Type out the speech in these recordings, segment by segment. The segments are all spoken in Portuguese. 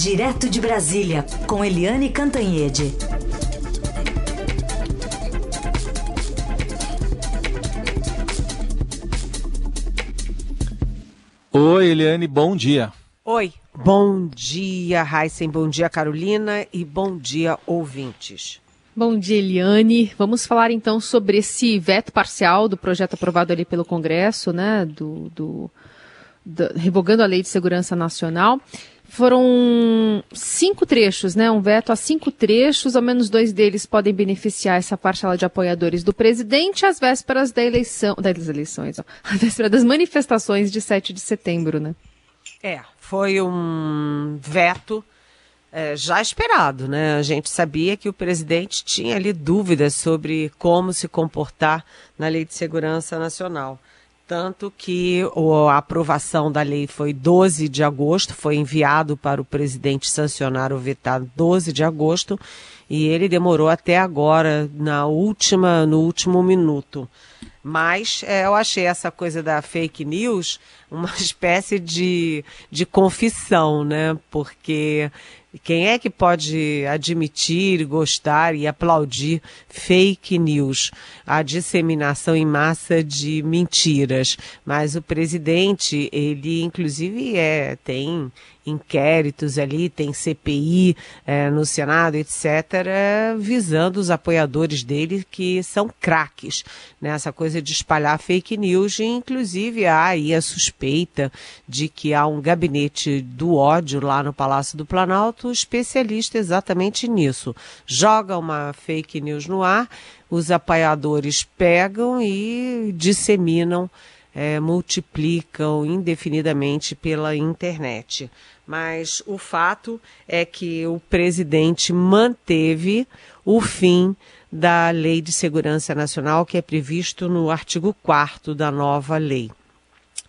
Direto de Brasília, com Eliane Cantanhede. Oi, Eliane, bom dia. Oi, bom dia, Heisen, bom dia, Carolina, e bom dia, ouvintes. Bom dia, Eliane. Vamos falar então sobre esse veto parcial do projeto aprovado ali pelo Congresso, né, do, do, do revogando a Lei de Segurança Nacional. Foram cinco trechos, né? Um veto a cinco trechos, ao menos dois deles podem beneficiar essa parcela de apoiadores do presidente às vésperas da eleição, das eleições, ó, às vésperas das manifestações de 7 de setembro, né? É, foi um veto é, já esperado, né? A gente sabia que o presidente tinha ali dúvidas sobre como se comportar na Lei de Segurança Nacional. Tanto que a aprovação da lei foi 12 de agosto, foi enviado para o presidente sancionar o vetado 12 de agosto, e ele demorou até agora, na última, no último minuto. Mas é, eu achei essa coisa da fake news uma espécie de, de confissão, né? Porque quem é que pode admitir, gostar e aplaudir fake news, a disseminação em massa de mentiras? Mas o presidente, ele inclusive é tem inquéritos ali, tem CPI é, no Senado, etc., visando os apoiadores dele que são craques nessa coisa de espalhar fake news, e inclusive há aí a suspeita de que há um gabinete do ódio lá no Palácio do Planalto especialista exatamente nisso. Joga uma fake news no ar, os apoiadores pegam e disseminam é, multiplicam indefinidamente pela internet. Mas o fato é que o presidente manteve o fim da Lei de Segurança Nacional, que é previsto no artigo 4 da nova lei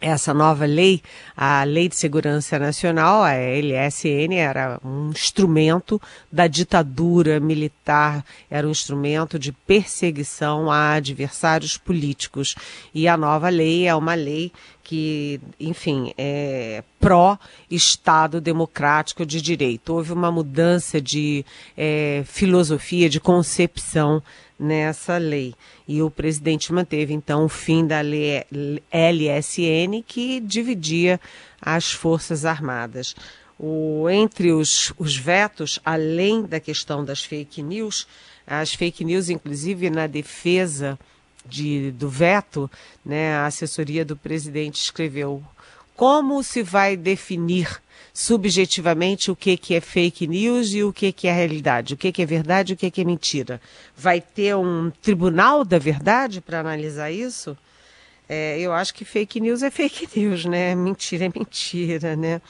essa nova lei, a Lei de Segurança Nacional, a LSN, era um instrumento da ditadura militar, era um instrumento de perseguição a adversários políticos. E a nova lei é uma lei que, enfim, é pró-Estado democrático de direito. Houve uma mudança de é, filosofia, de concepção nessa lei. E o presidente manteve, então, o fim da lei LSN, que dividia as Forças Armadas. O, entre os, os vetos, além da questão das fake news, as fake news, inclusive na defesa de, do veto, né, a assessoria do presidente escreveu como se vai definir subjetivamente o que, que é fake news e o que, que é realidade, o que, que é verdade e o que, que é mentira. Vai ter um tribunal da verdade para analisar isso? É, eu acho que fake news é fake news, né? Mentira é mentira, né?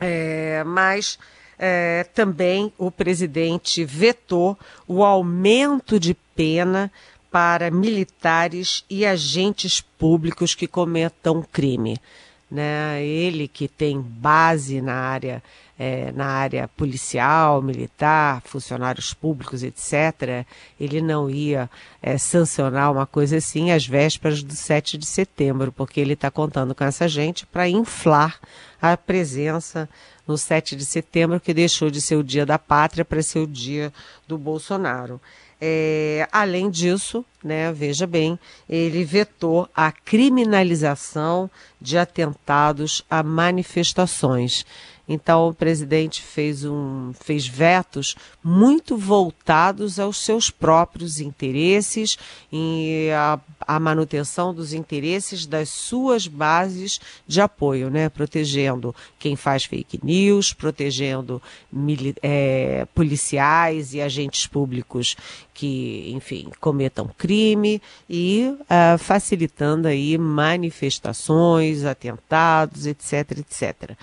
É, mas é, também o presidente vetou o aumento de pena para militares e agentes públicos que cometam crime né? Ele que tem base na área, é, na área policial, militar, funcionários públicos, etc., ele não ia é, sancionar uma coisa assim às vésperas do 7 de setembro, porque ele está contando com essa gente para inflar a presença no 7 de setembro, que deixou de ser o dia da pátria para ser o dia do Bolsonaro. É, além disso, né, veja bem, ele vetou a criminalização de atentados a manifestações. Então, o presidente fez, um, fez vetos muito voltados aos seus próprios interesses e a manutenção dos interesses das suas bases de apoio, né? protegendo quem faz fake news, protegendo é, policiais e agentes públicos que, enfim, cometam crime e uh, facilitando aí manifestações, atentados, etc, etc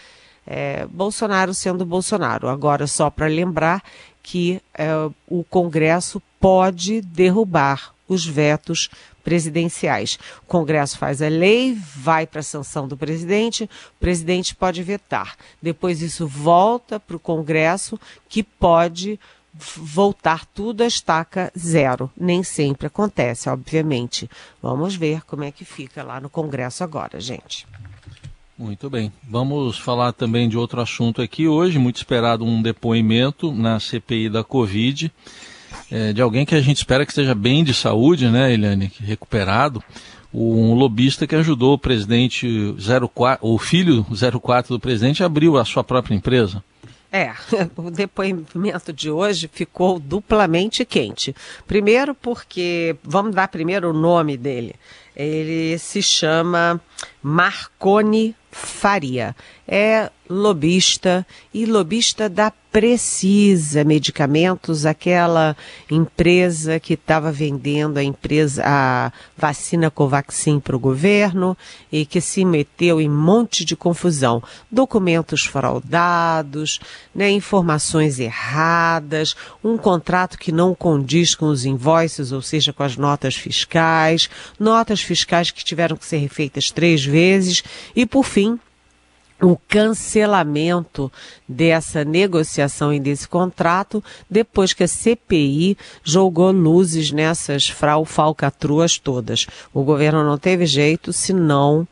é, Bolsonaro sendo Bolsonaro. Agora, só para lembrar que é, o Congresso pode derrubar os vetos presidenciais. O Congresso faz a lei, vai para a sanção do presidente, o presidente pode vetar. Depois isso volta para o Congresso, que pode voltar tudo a estaca zero. Nem sempre acontece, obviamente. Vamos ver como é que fica lá no Congresso agora, gente. Muito bem. Vamos falar também de outro assunto aqui hoje, muito esperado um depoimento na CPI da Covid, é, de alguém que a gente espera que esteja bem de saúde, né, Eliane, recuperado, um lobista que ajudou o presidente 04, o filho 04 do presidente abriu a sua própria empresa. É, o depoimento de hoje ficou duplamente quente. Primeiro porque, vamos dar primeiro o nome dele. Ele se chama Marconi Faria. É lobista e lobista da Precisa Medicamentos, aquela empresa que estava vendendo a empresa a vacina Covaxin para o governo e que se meteu em monte de confusão, documentos fraudados, né, informações erradas, um contrato que não condiz com os invoices, ou seja, com as notas fiscais, notas fiscais que tiveram que ser refeitas três vezes e por fim o cancelamento dessa negociação e desse contrato depois que a CPI jogou luzes nessas falcatruas todas. O governo não teve jeito senão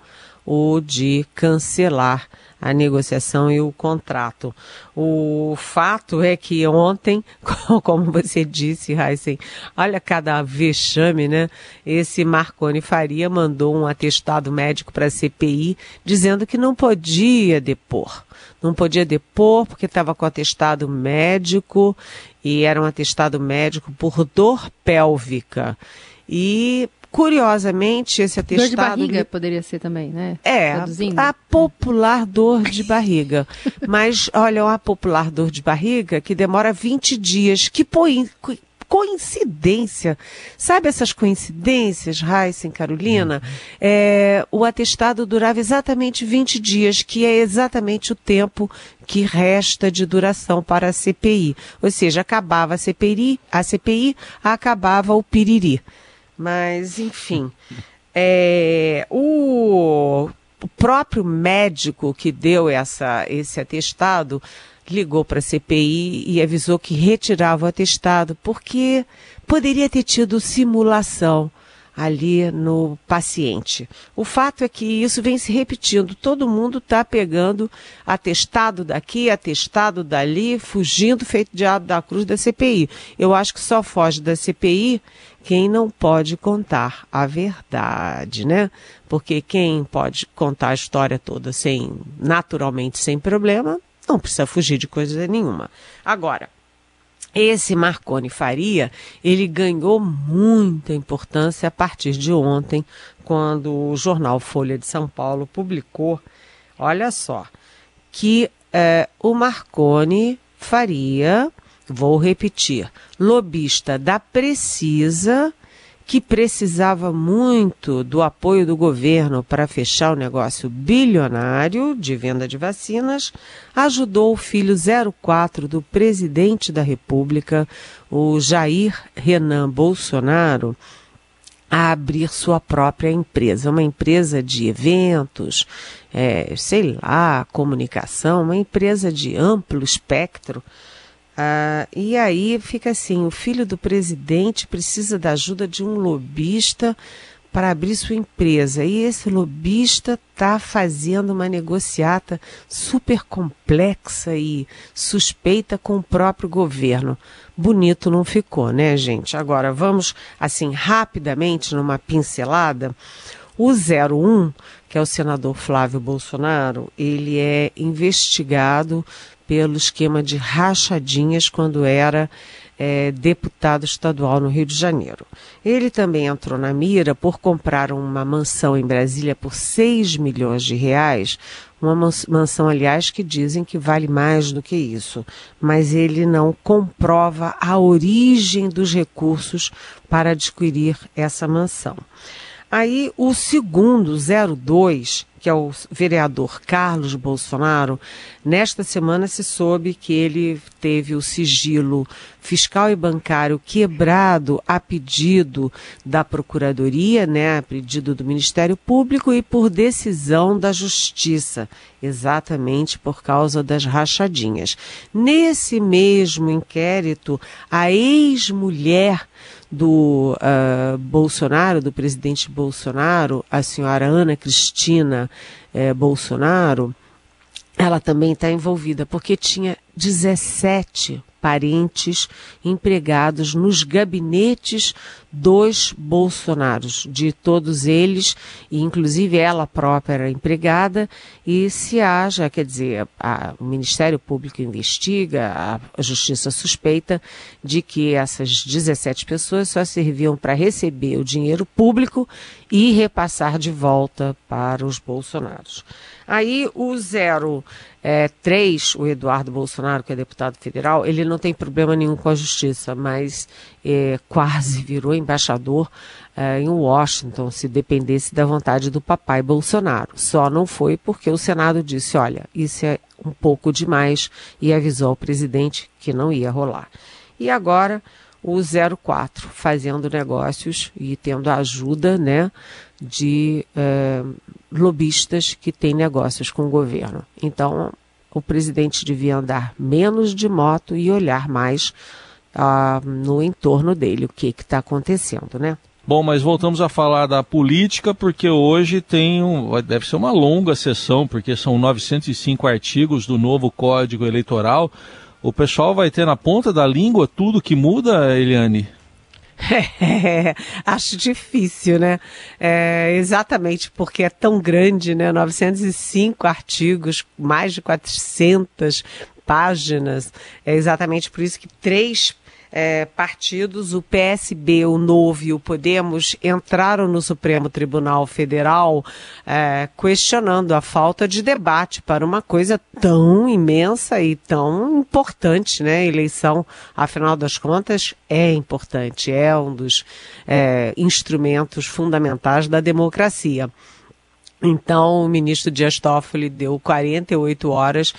o de cancelar a negociação e o contrato. O fato é que ontem, como você disse, Heisen, olha cada vexame, né? Esse Marconi Faria mandou um atestado médico para a CPI dizendo que não podia depor. Não podia depor porque estava com atestado médico e era um atestado médico por dor pélvica. E Curiosamente, esse atestado. Dor de barriga poderia ser também, né? É, a popular dor de barriga. Mas, olha, a popular dor de barriga que demora 20 dias, que põe coincidência. Sabe essas coincidências, Heisen, Carolina? É, o atestado durava exatamente 20 dias, que é exatamente o tempo que resta de duração para a CPI. Ou seja, acabava a CPI, a CPI acabava o piriri. Mas, enfim, é, o, o próprio médico que deu essa, esse atestado ligou para a CPI e avisou que retirava o atestado porque poderia ter tido simulação ali no paciente. O fato é que isso vem se repetindo. Todo mundo está pegando atestado daqui, atestado dali, fugindo feito diabo da cruz da CPI. Eu acho que só foge da CPI quem não pode contar a verdade, né? Porque quem pode contar a história toda sem, naturalmente, sem problema, não precisa fugir de coisa nenhuma. Agora, esse Marconi Faria, ele ganhou muita importância a partir de ontem, quando o jornal Folha de São Paulo publicou, olha só, que é, o Marconi Faria, vou repetir, lobista da Precisa, que precisava muito do apoio do governo para fechar o negócio bilionário de venda de vacinas, ajudou o filho 04 do presidente da República, o Jair Renan Bolsonaro, a abrir sua própria empresa, uma empresa de eventos, é, sei lá, comunicação, uma empresa de amplo espectro ah, e aí fica assim: o filho do presidente precisa da ajuda de um lobista para abrir sua empresa. E esse lobista está fazendo uma negociata super complexa e suspeita com o próprio governo. Bonito não ficou, né, gente? Agora vamos, assim, rapidamente, numa pincelada. O 01, que é o senador Flávio Bolsonaro, ele é investigado pelo esquema de rachadinhas quando era é, deputado estadual no Rio de Janeiro. Ele também entrou na mira por comprar uma mansão em Brasília por 6 milhões de reais, uma mansão, aliás, que dizem que vale mais do que isso, mas ele não comprova a origem dos recursos para adquirir essa mansão. Aí o segundo, 02, que é o vereador Carlos Bolsonaro, nesta semana se soube que ele teve o sigilo fiscal e bancário quebrado a pedido da Procuradoria, né, a pedido do Ministério Público e por decisão da Justiça, exatamente por causa das rachadinhas. Nesse mesmo inquérito, a ex-mulher do uh, Bolsonaro, do presidente Bolsonaro, a senhora Ana Cristina eh, Bolsonaro, ela também está envolvida, porque tinha 17 parentes empregados nos gabinetes dos Bolsonaros, de todos eles, e inclusive ela própria era empregada, e se haja, quer dizer, a, o Ministério Público investiga, a, Justiça suspeita de que essas 17 pessoas só serviam para receber o dinheiro público e repassar de volta para os Bolsonaros. Aí o 03, é, o Eduardo Bolsonaro, que é deputado federal, ele não tem problema nenhum com a justiça, mas é, quase virou embaixador é, em Washington, se dependesse da vontade do papai Bolsonaro. Só não foi porque o Senado disse: olha, isso é um pouco demais e avisou ao presidente que não ia rolar. E agora o 04 fazendo negócios e tendo a ajuda, né? de é, lobistas que têm negócios com o governo. Então, o presidente devia andar menos de moto e olhar mais ah, no entorno dele, o que está acontecendo, né? Bom, mas voltamos a falar da política, porque hoje tem um, deve ser uma longa sessão, porque são 905 artigos do novo Código Eleitoral. O pessoal vai ter na ponta da língua tudo que muda, Eliane? É, acho difícil, né? É, exatamente porque é tão grande, né? 905 artigos, mais de 400 páginas. É exatamente por isso que três é, partidos, o PSB, o Novo e o Podemos, entraram no Supremo Tribunal Federal é, questionando a falta de debate para uma coisa tão imensa e tão importante, né? Eleição, afinal das contas, é importante, é um dos é, instrumentos fundamentais da democracia. Então, o ministro Dias Toffoli deu 48 horas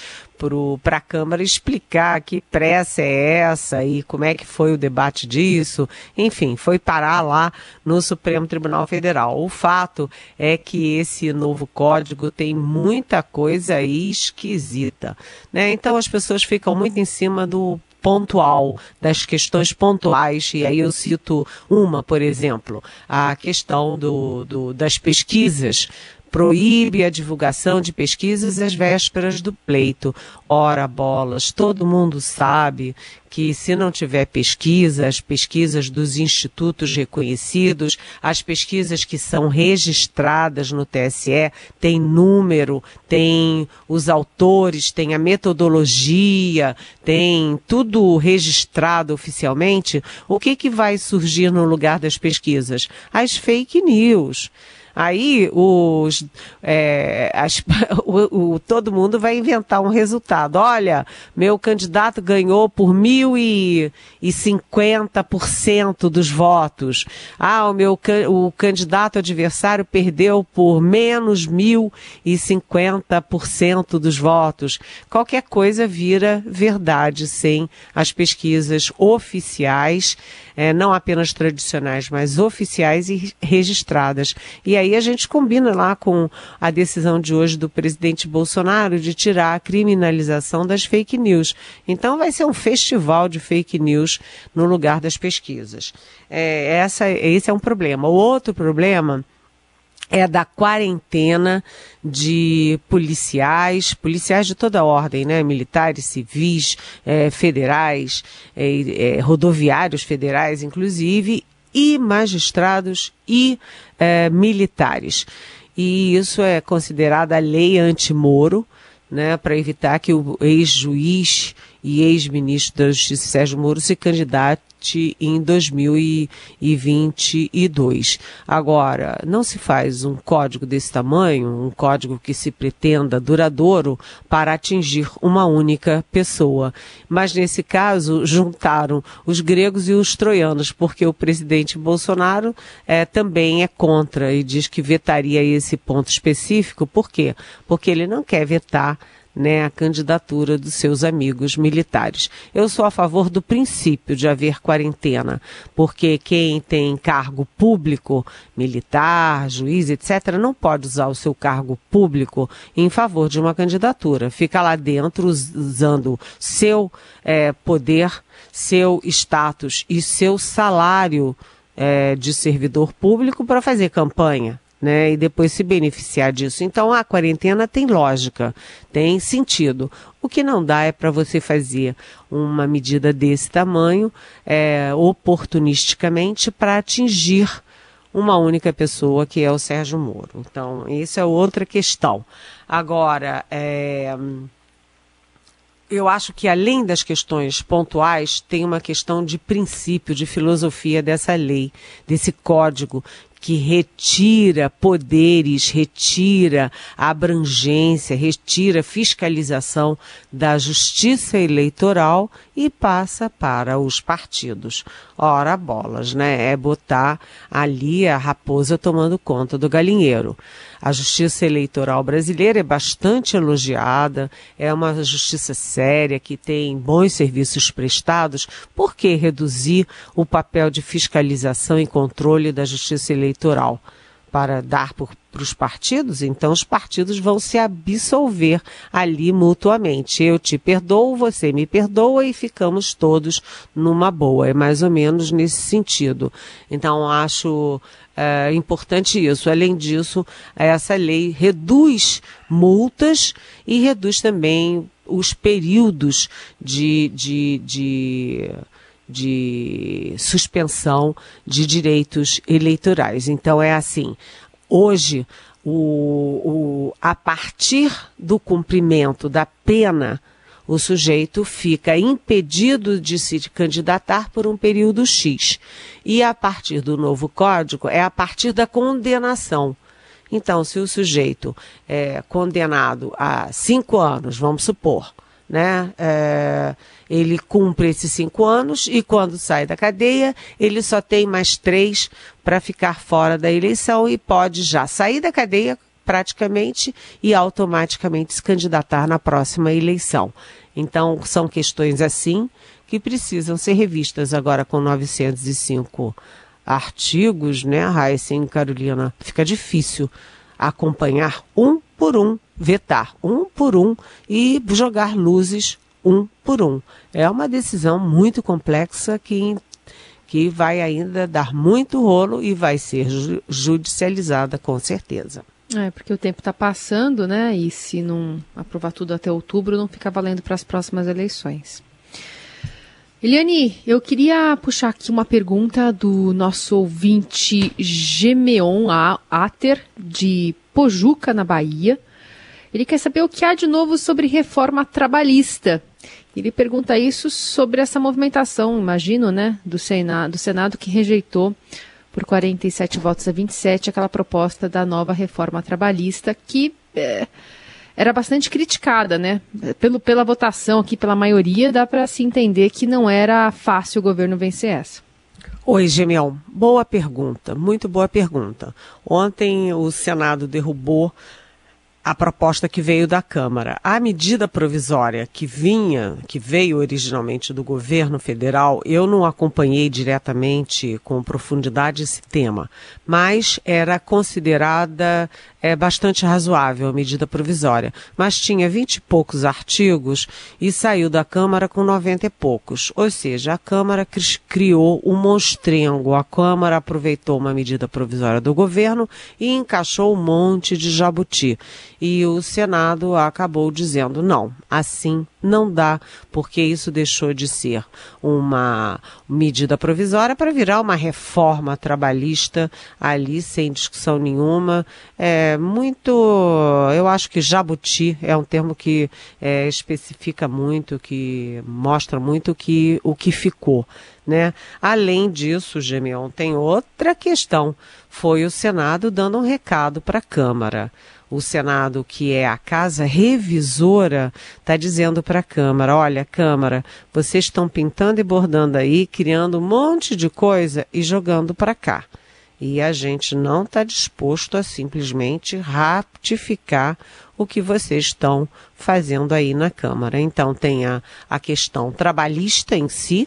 para a Câmara explicar que pressa é essa e como é que foi o debate disso. Enfim, foi parar lá no Supremo Tribunal Federal. O fato é que esse novo código tem muita coisa esquisita. Né? Então, as pessoas ficam muito em cima do pontual, das questões pontuais, e aí eu cito uma, por exemplo, a questão do, do das pesquisas proíbe a divulgação de pesquisas às vésperas do pleito. Ora, bolas, todo mundo sabe que se não tiver pesquisa, as pesquisas dos institutos reconhecidos, as pesquisas que são registradas no TSE, tem número, tem os autores, tem a metodologia, tem tudo registrado oficialmente, o que, que vai surgir no lugar das pesquisas? As fake news. Aí os, é, as, o, o, todo mundo vai inventar um resultado. Olha, meu candidato ganhou por mil e, e cinquenta por cento dos votos. Ah, o meu o candidato adversário perdeu por menos mil e cinquenta por cento dos votos. Qualquer coisa vira verdade sem as pesquisas oficiais é, não apenas tradicionais, mas oficiais e registradas. E aí a gente combina lá com a decisão de hoje do presidente Bolsonaro de tirar a criminalização das fake news. Então vai ser um festival de fake news no lugar das pesquisas. É, essa, esse é um problema. O outro problema é da quarentena de policiais, policiais de toda ordem, né? Militares, civis, é, federais, é, é, rodoviários federais, inclusive, e magistrados e militares. E isso é considerada a lei anti-Moro, né? Para evitar que o ex-juiz e ex-ministro da Justiça Sérgio Moro se candidate em 2022. Agora, não se faz um código desse tamanho, um código que se pretenda duradouro, para atingir uma única pessoa. Mas nesse caso, juntaram os gregos e os troianos, porque o presidente Bolsonaro é, também é contra e diz que vetaria esse ponto específico. Por quê? Porque ele não quer vetar né, a candidatura dos seus amigos militares. Eu sou a favor do princípio de haver quarentena, porque quem tem cargo público, militar, juiz, etc., não pode usar o seu cargo público em favor de uma candidatura. Fica lá dentro usando seu é, poder, seu status e seu salário é, de servidor público para fazer campanha né, e depois se beneficiar disso. Então a quarentena tem lógica, tem sentido. O que não dá é para você fazer uma medida desse tamanho é, oportunisticamente para atingir uma única pessoa, que é o Sérgio Moro. Então, isso é outra questão. Agora, é, eu acho que além das questões pontuais, tem uma questão de princípio, de filosofia dessa lei, desse código que retira poderes, retira abrangência, retira fiscalização da justiça eleitoral e passa para os partidos. Ora, bolas, né? É botar ali a raposa tomando conta do galinheiro. A justiça eleitoral brasileira é bastante elogiada, é uma justiça séria que tem bons serviços prestados. Por que reduzir o papel de fiscalização e controle da justiça eleitoral? Para dar para os partidos, então os partidos vão se absolver ali mutuamente. Eu te perdoo, você me perdoa e ficamos todos numa boa. É mais ou menos nesse sentido. Então acho é importante isso. Além disso, essa lei reduz multas e reduz também os períodos de, de, de, de suspensão de direitos eleitorais. Então, é assim: hoje, o, o, a partir do cumprimento da pena o sujeito fica impedido de se candidatar por um período X. E a partir do novo código, é a partir da condenação. Então, se o sujeito é condenado a cinco anos, vamos supor, né? É, ele cumpre esses cinco anos e quando sai da cadeia, ele só tem mais três para ficar fora da eleição e pode já sair da cadeia praticamente e automaticamente se candidatar na próxima eleição. Então, são questões assim que precisam ser revistas agora com 905 artigos, né, Raíssa e Carolina? Fica difícil acompanhar um por um, vetar um por um e jogar luzes um por um. É uma decisão muito complexa que, que vai ainda dar muito rolo e vai ser judicializada com certeza. É, porque o tempo está passando, né? E se não aprovar tudo até outubro, não fica valendo para as próximas eleições. Eliane, eu queria puxar aqui uma pergunta do nosso ouvinte Gemeon Ater, de Pojuca, na Bahia. Ele quer saber o que há de novo sobre reforma trabalhista. Ele pergunta isso sobre essa movimentação, imagino, né, do Senado, do Senado que rejeitou por 47 votos a 27, aquela proposta da nova reforma trabalhista que é, era bastante criticada, né? Pelo, pela votação aqui, pela maioria, dá para se entender que não era fácil o governo vencer essa. Oi, Gemiel. Boa pergunta, muito boa pergunta. Ontem o Senado derrubou a proposta que veio da Câmara. A medida provisória que vinha, que veio originalmente do governo federal, eu não acompanhei diretamente com profundidade esse tema, mas era considerada é bastante razoável a medida provisória, mas tinha vinte e poucos artigos e saiu da Câmara com noventa e poucos. Ou seja, a Câmara criou um monstrengo. A Câmara aproveitou uma medida provisória do governo e encaixou um monte de jabuti. E o Senado acabou dizendo não, assim não dá, porque isso deixou de ser uma medida provisória para virar uma reforma trabalhista ali sem discussão nenhuma. É muito, eu acho que jabuti é um termo que é, especifica muito, que mostra muito que, o que ficou. Né? Além disso, Gemeon, tem outra questão. Foi o Senado dando um recado para a Câmara o Senado, que é a casa revisora, está dizendo para a Câmara: olha, Câmara, vocês estão pintando e bordando aí, criando um monte de coisa e jogando para cá. E a gente não está disposto a simplesmente ratificar o que vocês estão fazendo aí na Câmara. Então, tem a, a questão trabalhista em si,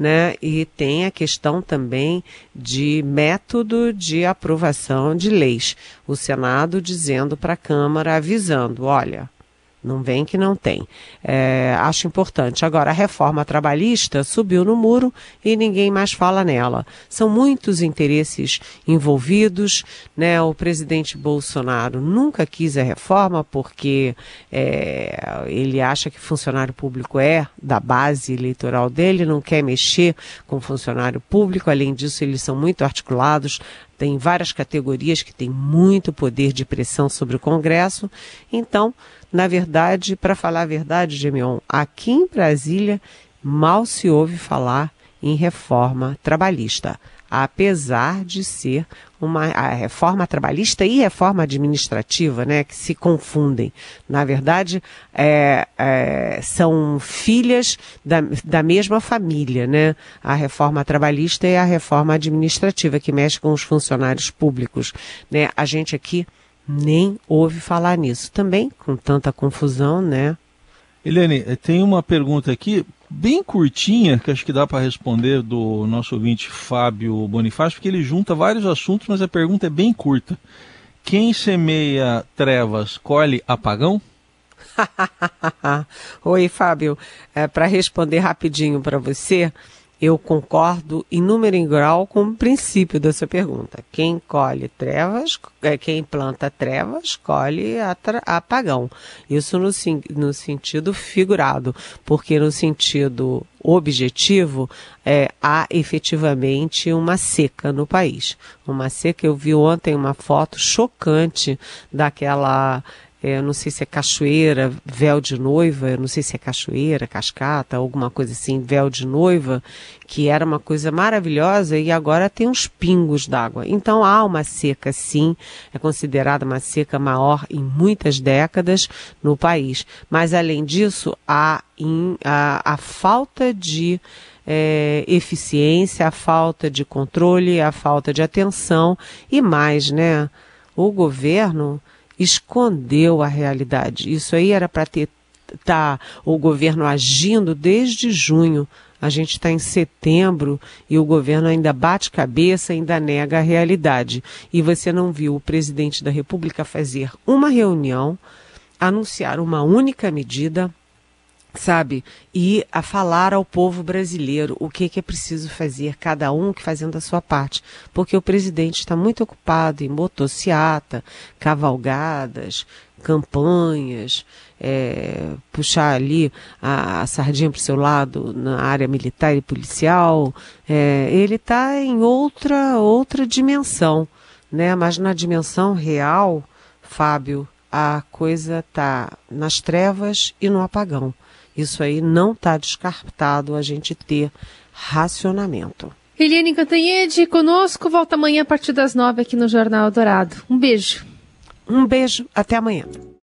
né? E tem a questão também de método de aprovação de leis. O Senado dizendo para a Câmara, avisando: olha, não vem que não tem. É, acho importante. Agora, a reforma trabalhista subiu no muro e ninguém mais fala nela. São muitos interesses envolvidos. Né? O presidente Bolsonaro nunca quis a reforma porque é, ele acha que funcionário público é da base eleitoral dele, não quer mexer com funcionário público. Além disso, eles são muito articulados tem várias categorias que têm muito poder de pressão sobre o Congresso. Então, na verdade, para falar a verdade, Gemion, aqui em Brasília mal se ouve falar em reforma trabalhista apesar de ser uma a reforma trabalhista e reforma administrativa, né, que se confundem. Na verdade, é, é, são filhas da, da mesma família, né? A reforma trabalhista e a reforma administrativa que mexe com os funcionários públicos, né? A gente aqui nem ouve falar nisso. Também com tanta confusão, né? Helene, tem uma pergunta aqui bem curtinha, que acho que dá para responder do nosso ouvinte Fábio Bonifácio, porque ele junta vários assuntos, mas a pergunta é bem curta. Quem semeia trevas colhe apagão? Oi, Fábio. É, para responder rapidinho para você, eu concordo em número e grau com o princípio da sua pergunta. Quem colhe trevas, é, quem planta trevas, colhe apagão. Isso no, no sentido figurado, porque no sentido objetivo, é, há efetivamente uma seca no país. Uma seca, eu vi ontem uma foto chocante daquela é, não sei se é cachoeira, véu de noiva, não sei se é cachoeira, cascata, alguma coisa assim, véu de noiva, que era uma coisa maravilhosa e agora tem uns pingos d'água. Então há uma seca, sim, é considerada uma seca maior em muitas décadas no país. Mas além disso, há a, a falta de é, eficiência, a falta de controle, a falta de atenção e mais, né? O governo escondeu a realidade. Isso aí era para ter tá o governo agindo desde junho. A gente está em setembro e o governo ainda bate cabeça, ainda nega a realidade. E você não viu o presidente da República fazer uma reunião, anunciar uma única medida, sabe? E a falar ao povo brasileiro o que, que é preciso fazer, cada um que fazendo a sua parte. Porque o presidente está muito ocupado em motociata, cavalgadas, campanhas, é, puxar ali a, a sardinha para o seu lado na área militar e policial. É, ele está em outra, outra dimensão, né? Mas na dimensão real, Fábio, a coisa está nas trevas e no apagão. Isso aí não está descartado a gente ter racionamento. Eliane Cantanhede conosco, volta amanhã a partir das nove aqui no Jornal Dourado. Um beijo. Um beijo, até amanhã.